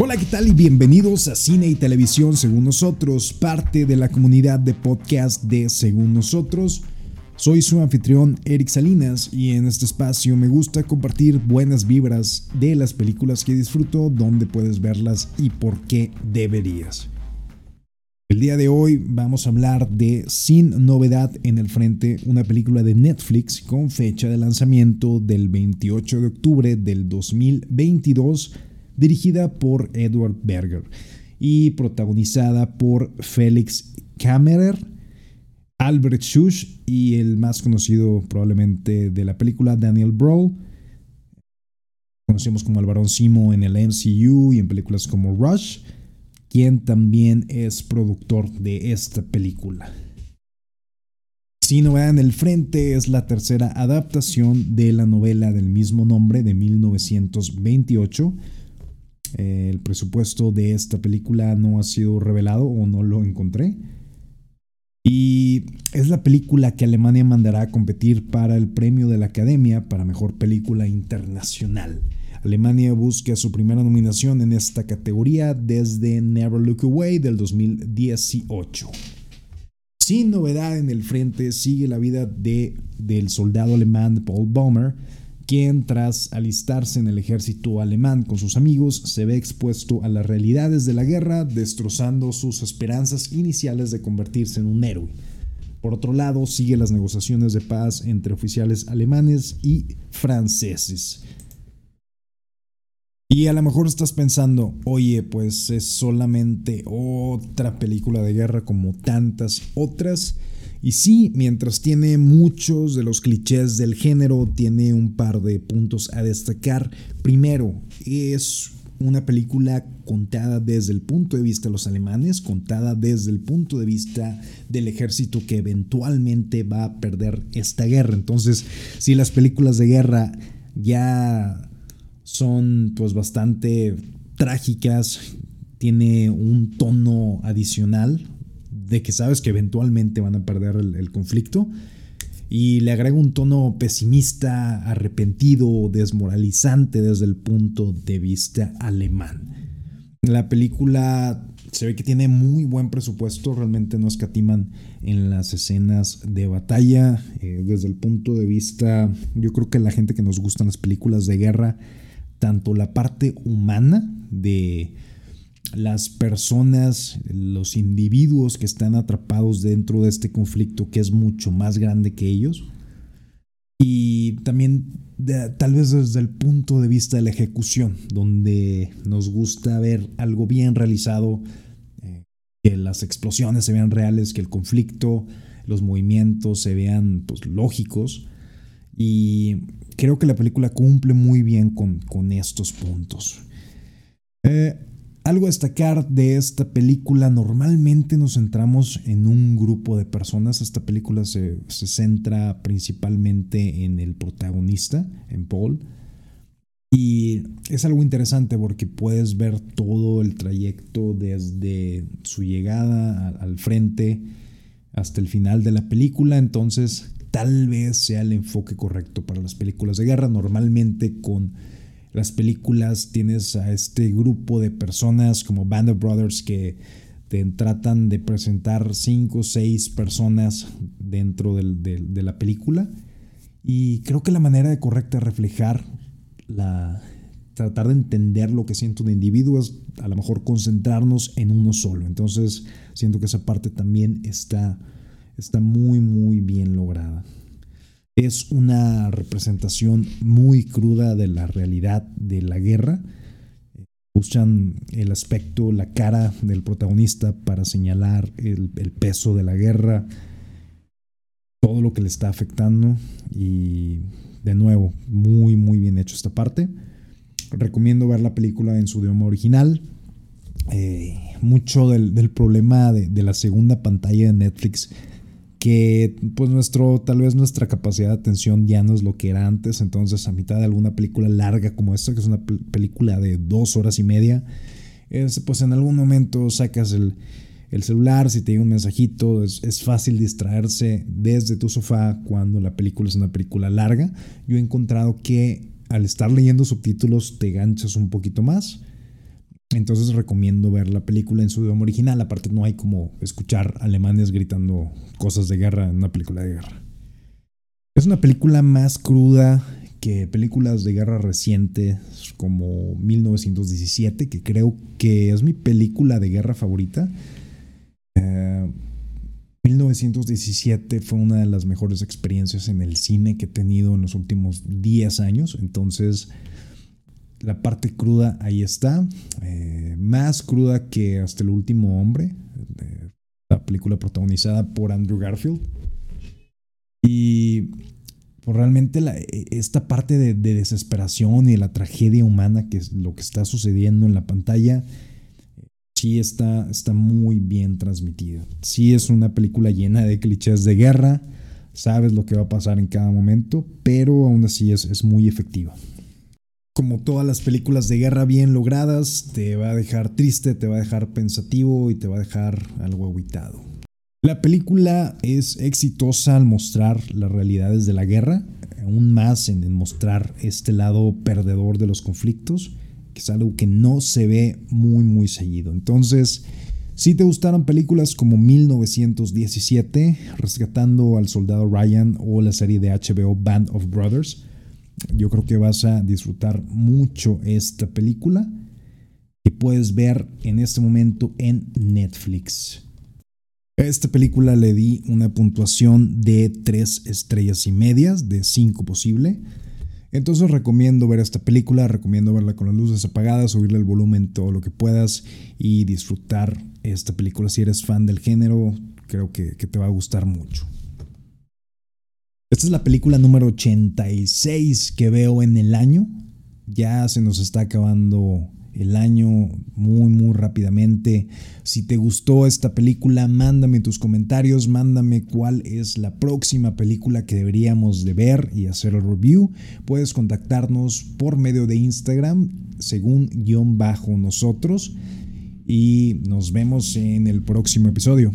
Hola, ¿qué tal? Y bienvenidos a Cine y Televisión Según Nosotros, parte de la comunidad de podcast de Según Nosotros. Soy su anfitrión Eric Salinas y en este espacio me gusta compartir buenas vibras de las películas que disfruto, dónde puedes verlas y por qué deberías. El día de hoy vamos a hablar de Sin Novedad en el Frente, una película de Netflix con fecha de lanzamiento del 28 de octubre del 2022 dirigida por Edward Berger y protagonizada por Félix Kammerer, Albert Schuss y el más conocido probablemente de la película, Daniel Brawl. Conocemos como el Barón Simo en el MCU y en películas como Rush, quien también es productor de esta película. Si no vean el frente es la tercera adaptación de la novela del mismo nombre de 1928 eh, el presupuesto de esta película no ha sido revelado o no lo encontré. Y es la película que Alemania mandará a competir para el premio de la Academia para Mejor Película Internacional. Alemania busca su primera nominación en esta categoría desde Never Look Away del 2018. Sin novedad en el frente, sigue la vida de, del soldado alemán Paul Baumer, quien tras alistarse en el ejército alemán con sus amigos se ve expuesto a las realidades de la guerra, destrozando sus esperanzas iniciales de convertirse en un héroe. Por otro lado, sigue las negociaciones de paz entre oficiales alemanes y franceses. Y a lo mejor estás pensando, oye, pues es solamente otra película de guerra como tantas otras. Y sí, mientras tiene muchos de los clichés del género, tiene un par de puntos a destacar. Primero, es una película contada desde el punto de vista de los alemanes, contada desde el punto de vista del ejército que eventualmente va a perder esta guerra. Entonces, si las películas de guerra ya son pues bastante trágicas, tiene un tono adicional, de que sabes que eventualmente van a perder el, conflicto. Y le agrega un tono pesimista, arrepentido, desmoralizante desde el punto de vista alemán. La película se ve que tiene muy buen presupuesto, realmente no escatiman en las escenas de batalla. Eh, desde el punto de vista, yo creo que la gente que nos gustan las películas de guerra, tanto la parte humana de las personas, los individuos que están atrapados dentro de este conflicto que es mucho más grande que ellos. Y también tal vez desde el punto de vista de la ejecución, donde nos gusta ver algo bien realizado, eh, que las explosiones se vean reales, que el conflicto, los movimientos se vean pues, lógicos. Y creo que la película cumple muy bien con, con estos puntos. Eh, algo a destacar de esta película, normalmente nos centramos en un grupo de personas. Esta película se, centra principalmente en el protagonista, en Paul. Y es algo interesante porque puedes ver todo el trayecto desde su llegada al frente hasta el final de la película. Entonces, tal vez sea el enfoque correcto para las películas de guerra. Normalmente con las películas tienes a este grupo de personas como Band of Brothers que te tratan de presentar cinco o seis personas dentro de la película. Y creo que la manera correcta de reflejar la, tratar de entender lo que siente un individuo es a lo mejor concentrarnos en uno solo. Entonces siento que esa parte también está, está muy, muy bien lograda. Es una representación muy cruda de la realidad de la guerra. Usan el aspecto, la cara del protagonista para señalar el, peso de la guerra, todo lo que le está afectando y de nuevo, muy muy bien hecho esta parte. Recomiendo ver la película en su idioma original. Eh, mucho del, problema de, la segunda pantalla de Netflix que pues nuestro, tal vez nuestra capacidad de atención ya no es lo que era antes, entonces a mitad de alguna película larga como esta, que es una película de dos horas y media, es, pues en algún momento sacas el, celular, si te llega un mensajito, es, es, fácil distraerse desde tu sofá cuando la película es una película larga. Yo he encontrado que al estar leyendo subtítulos te ganchas un poquito más Entonces recomiendo ver la película en su idioma original. Aparte no hay como escuchar alemanes gritando cosas de guerra en una película de guerra. Es una película más cruda que películas de guerra recientes como 1917, que creo que es mi película de guerra favorita. 1917 eh, fue una de las mejores experiencias en el cine que he tenido en los últimos 10 años. Entonces, la parte cruda ahí está. Eh, más cruda que hasta el último hombre. la película protagonizada por Andrew Garfield. Y pues, realmente e, esta parte de, desesperación y de la tragedia humana que es lo que está sucediendo en la pantalla, sí está, está muy bien transmitida. Sí es una película llena de clichés de guerra, sabes lo que va a pasar en cada momento, pero aún así es, es muy efectiva como todas las películas de guerra bien logradas, te va a dejar triste, te va a dejar pensativo y te va a dejar algo aguitado. La película es exitosa al mostrar las realidades de la guerra, aún más en mostrar este lado perdedor de los conflictos, que es algo que no se ve muy muy seguido. Entonces, si te gustaron películas como 1917, Rescatando al Soldado Ryan o la serie de HBO Band of Brothers, yo creo que vas a disfrutar mucho esta película que puedes ver en este momento en Netflix. A esta película le di una puntuación de 3 estrellas y medias, de 5 posible. Entonces recomiendo ver esta película, recomiendo verla con las luces apagadas, subirle el volumen todo lo que puedas y disfrutar esta película. Si eres fan del género, creo que, que te va a gustar mucho. Esta es la película número 86 que veo en el año. Ya se nos está acabando el año muy muy rápidamente. Si te gustó esta película, mándame tus comentarios, mándame cuál es la próxima película que deberíamos de ver y hacer el review. Puedes contactarnos por medio de Instagram según guion bajo nosotros y nos vemos en el próximo episodio.